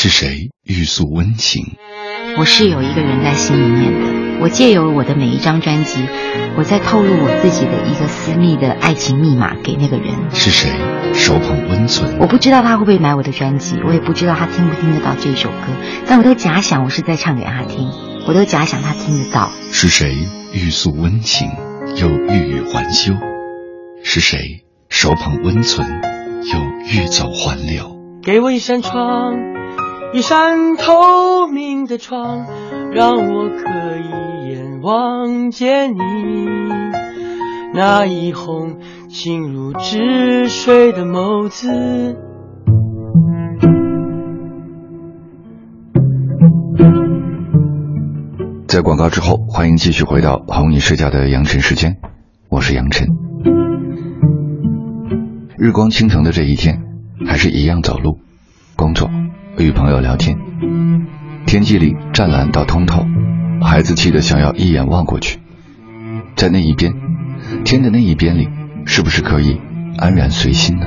是谁欲诉温情？我是有一个人在心里面的。我借由我的每一张专辑，我在透露我自己的一个私密的爱情密码给那个人。是谁手捧温存？我不知道他会不会买我的专辑，我也不知道他听不听得到这首歌。但我都假想我是在唱给他听，我都假想他听得到。是谁欲诉温情，又欲语还休？是谁手捧温存，又欲走还留？给我一扇窗。一扇透明的窗，让我可以一眼望见你那一泓心如止水的眸子。在广告之后，欢迎继续回到哄你睡觉的杨晨时间，我是杨晨。日光倾城的这一天，还是一样走路、工作。与朋友聊天，天际里湛蓝到通透，孩子气得想要一眼望过去，在那一边，天的那一边里，是不是可以安然随心呢？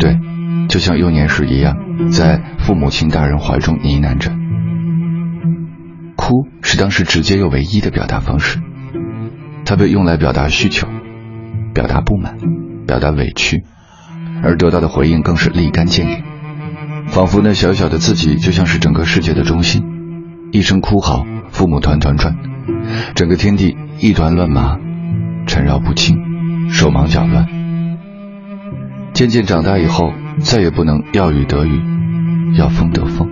对，就像幼年时一样，在父母亲大人怀中呢喃着，哭是当时直接又唯一的表达方式，它被用来表达需求、表达不满、表达委屈，而得到的回应更是立竿见影。仿佛那小小的自己就像是整个世界的中心，一声哭嚎，父母团团转，整个天地一团乱麻，缠绕不清，手忙脚乱。渐渐长大以后，再也不能要雨得雨，要风得风。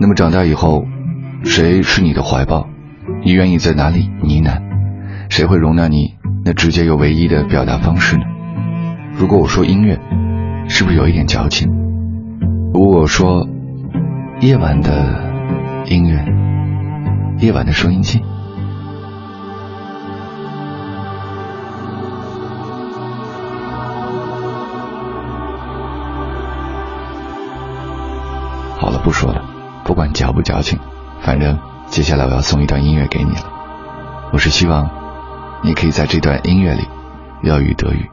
那么长大以后，谁是你的怀抱？你愿意在哪里呢喃？谁会容纳你那直接又唯一的表达方式呢？如果我说音乐，是不是有一点矫情？如果说夜晚的音乐，夜晚的收音机，好了，不说了，不管矫不矫情，反正接下来我要送一段音乐给你了。我是希望你可以在这段音乐里，要雨得雨，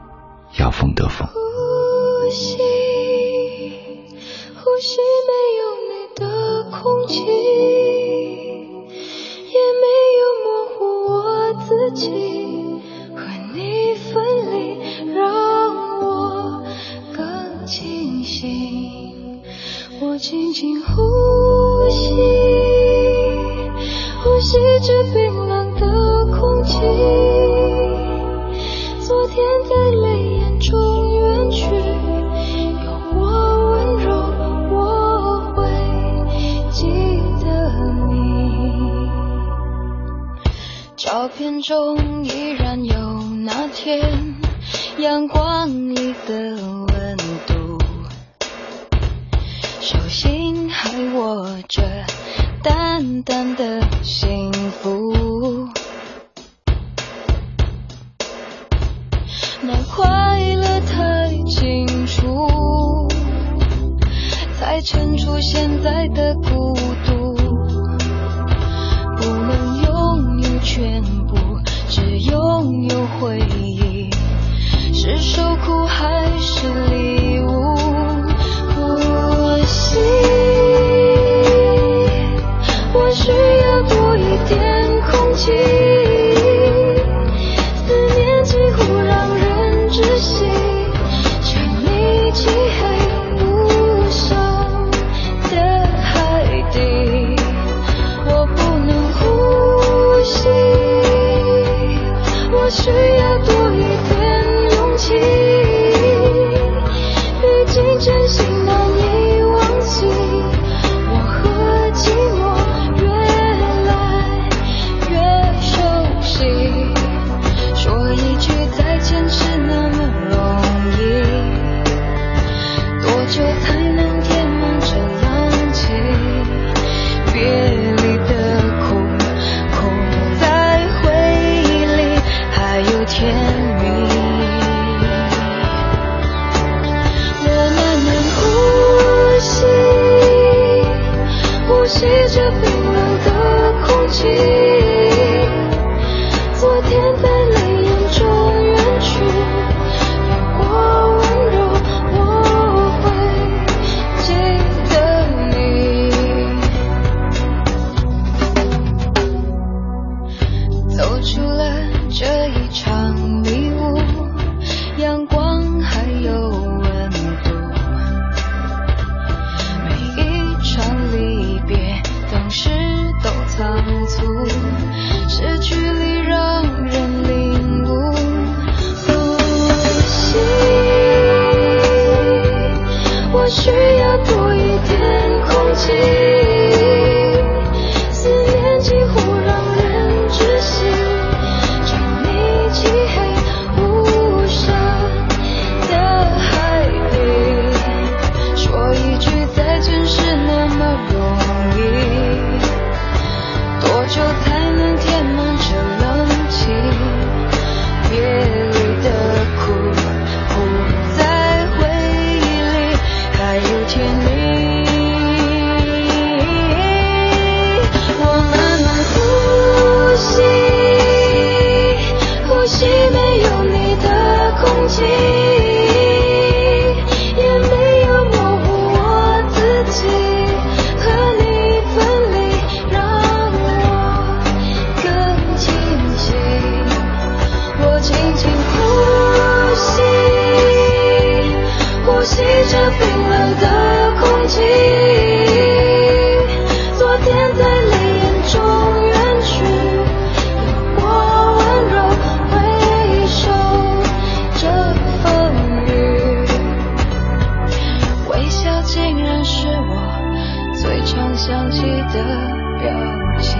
要风得风。中依然有那天阳光里的温度，手心还握着淡淡的幸福。那快乐太清楚，才衬出现在的孤独，不能拥有全。有回忆，是受苦还是离？Oh. 想起的表情。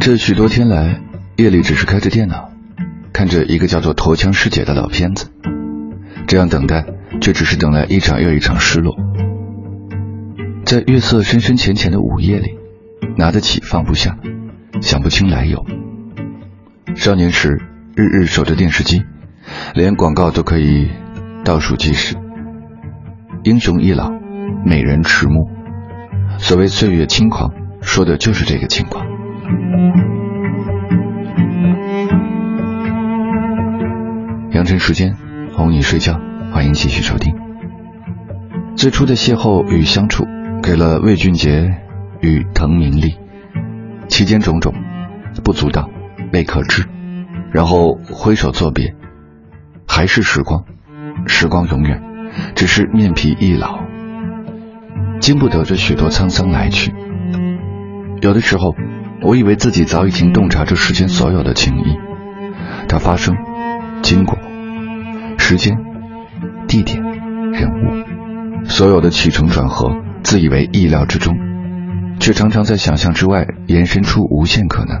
这许多天来，夜里只是开着电脑，看着一个叫做《陀枪师姐》的老片子，这样等待，却只是等来一场又一场失落。在月色深深浅浅的午夜里，拿得起放不下，想不清来由。少年时，日日守着电视机，连广告都可以倒数计时。英雄易老，美人迟暮，所谓岁月轻狂，说的就是这个情况。养成时间哄你睡觉，欢迎继续收听。最初的邂逅与相处。给了魏俊杰与滕明丽，其间种种，不足道，未可知。然后挥手作别，还是时光，时光永远，只是面皮易老，经不得这许多沧桑来去。有的时候，我以为自己早已经洞察这世间所有的情谊，它发生，经过，时间，地点，人物，所有的起承转合。自以为意料之中，却常常在想象之外延伸出无限可能。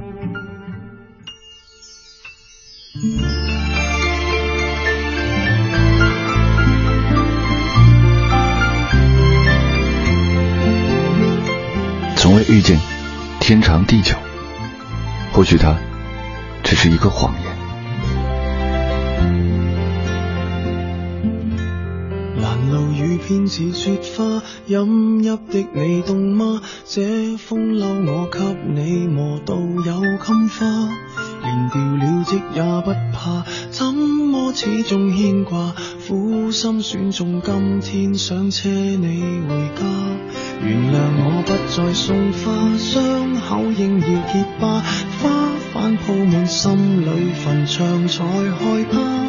从未遇见天长地久，或许它只是一个谎言。似雪花，饮泣的你凍嗎？這風褛我給你磨到有襟花，連掉了職也不怕，怎麼始終牽掛？苦心選中今天想車你回家，原諒我不再送花，傷口應要結疤，花瓣鋪滿心里坟场才害怕。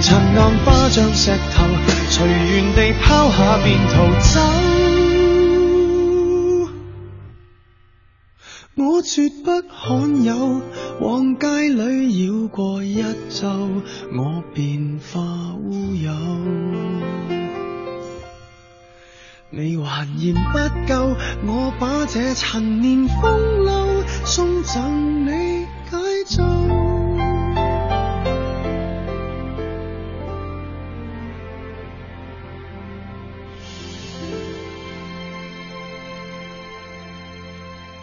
尘暗花像石头，随缘地抛下便逃走。我绝不罕有，往街里绕过一周，我便化乌有。你还嫌不够，我把这陈年风褛送赠你解咒。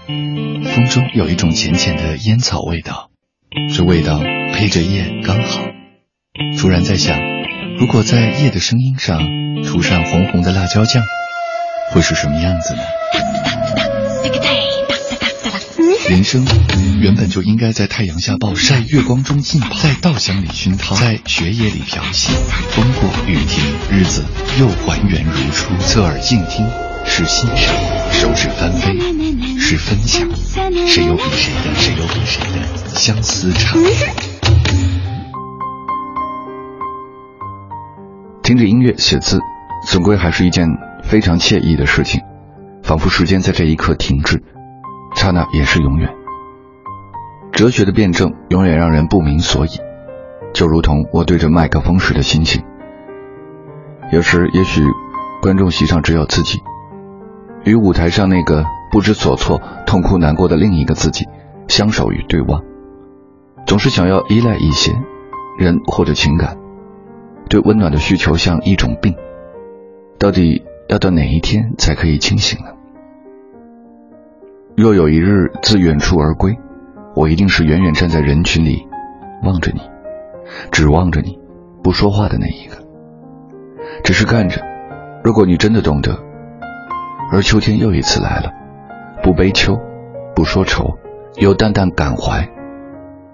风中有一种浅浅的烟草味道，这味道配着夜刚好。突然在想，如果在夜的声音上涂上红红的辣椒酱，会是什么样子呢？人生原本就应该在太阳下暴晒，月光中浸泡，在稻香里熏陶，在雪野里调戏。风过雨停，日子又还原如初。侧耳静听，是心声，手指翻飞。是分享，谁有比谁的，谁有比谁的相思长。听着音乐写字，总归还是一件非常惬意的事情，仿佛时间在这一刻停滞，刹那也是永远。哲学的辩证永远让人不明所以，就如同我对着麦克风时的心情。有时也许观众席上只有自己，与舞台上那个。不知所措、痛哭难过的另一个自己，相守与对望，总是想要依赖一些人或者情感，对温暖的需求像一种病，到底要到哪一天才可以清醒呢？若有一日自远处而归，我一定是远远站在人群里，望着你，指望着你，不说话的那一个，只是看着。如果你真的懂得，而秋天又一次来了。不悲秋，不说愁，有淡淡感怀，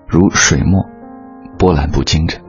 如水墨，波澜不惊着。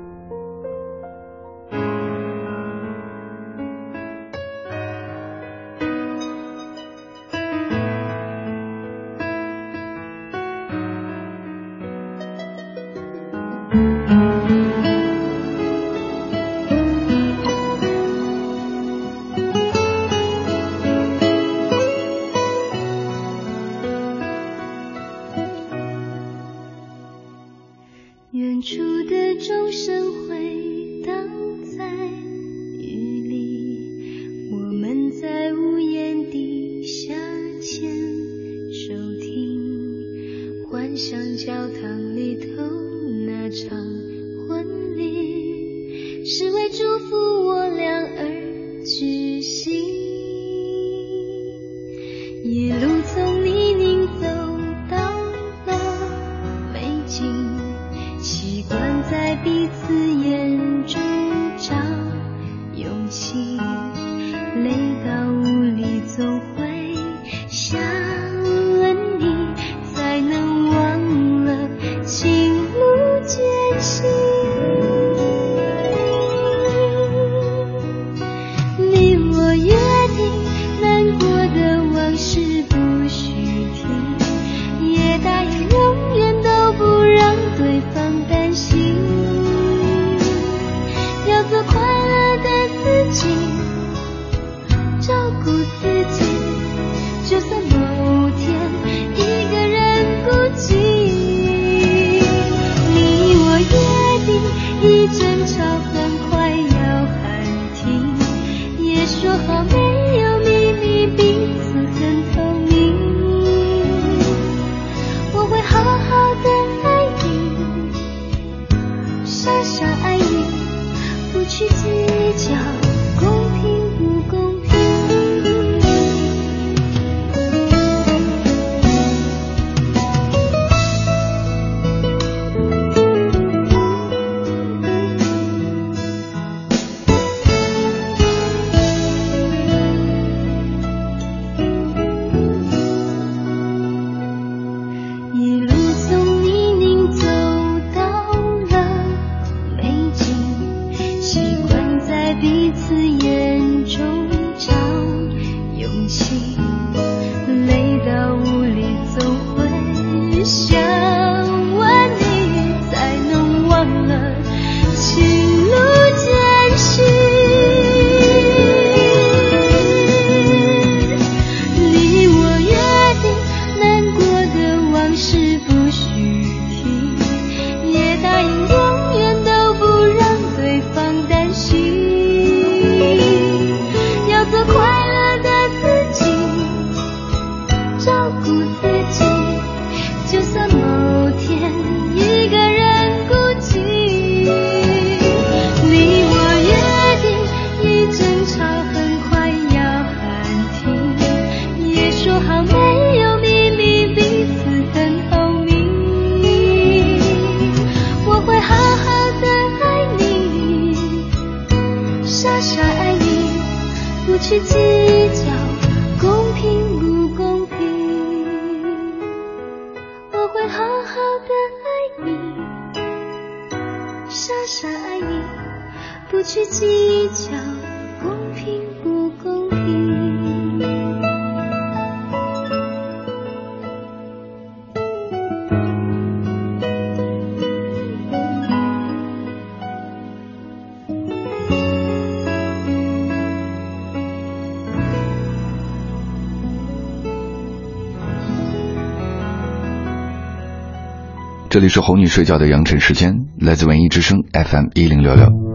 这里是哄你睡觉的羊城时间，来自文艺之声 FM 一零六六。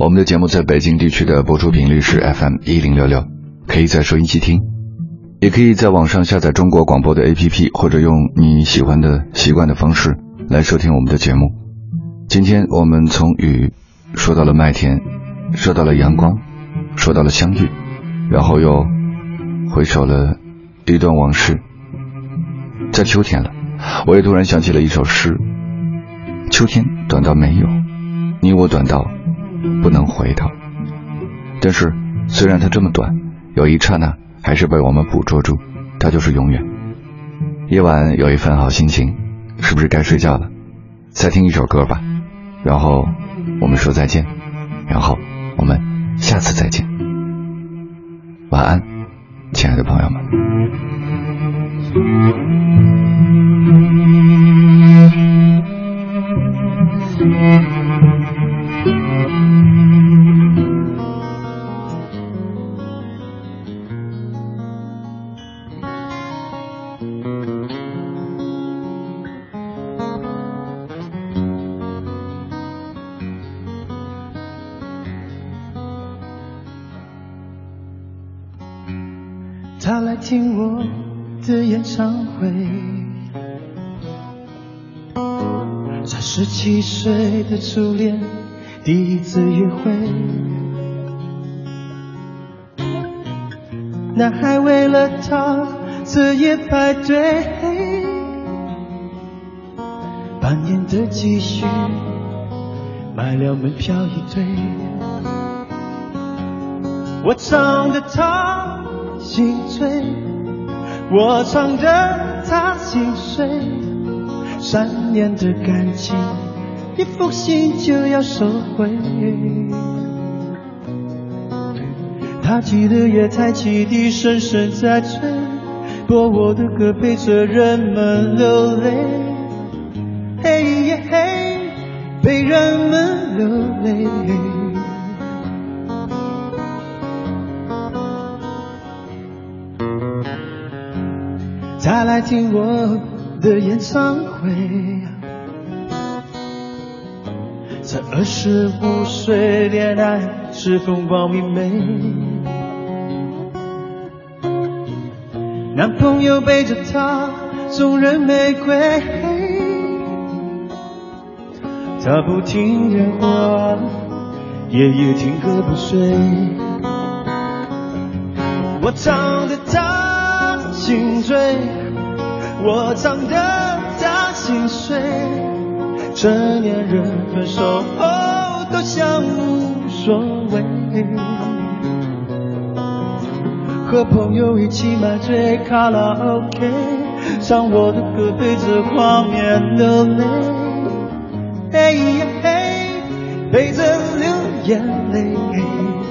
我们的节目在北京地区的播出频率是 FM 一零六六，可以在收音机听，也可以在网上下载中国广播的 APP，或者用你喜欢的习惯的方式来收听我们的节目。今天我们从雨说到了麦田，说到了阳光，说到了相遇，然后又回首了一段往事。在秋天了，我也突然想起了一首诗：秋天短到没有你，我短到。不能回头，但是虽然它这么短，有一刹那还是被我们捕捉住，它就是永远。夜晚有一份好心情，是不是该睡觉了？再听一首歌吧，然后我们说再见，然后我们下次再见。晚安，亲爱的朋友们。的初恋，第一次约会，男孩为了她彻夜排队，半年的积蓄买了门票一对。我唱得她心醉，我唱得她心碎，三年的感情。一封信就要收回。他记得也台汽笛声声在吹，播我的歌陪着人们流泪，嘿，陪人们流泪。再来听我的演唱会。在二十五岁，恋爱是风光明媚。男朋友背着她送人玫瑰，她不听电话，夜夜听歌不睡。我唱得她心醉，我唱得她心碎。成年人分手后都像无所谓，和朋友一起买醉卡拉 OK，唱我的歌，陪着画面流泪，陪着流眼泪。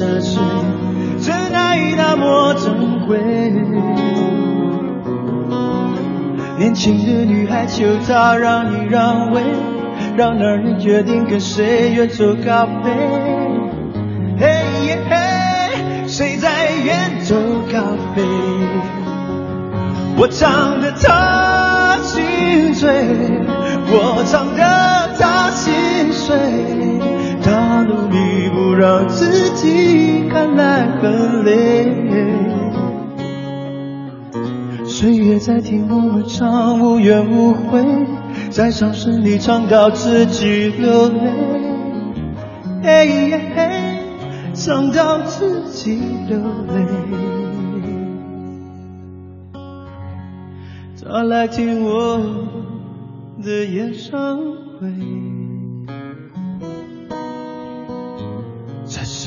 下坠，真爱那么珍贵。年轻的女孩求他让你让位，让男人决定跟谁远走高飞。嘿，谁在远走高飞？我唱。让自己看来很累，岁月在听我们唱无怨无悔，在伤声里唱到自己流泪，唱到自己流泪，他来听我的演唱会。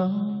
Oh.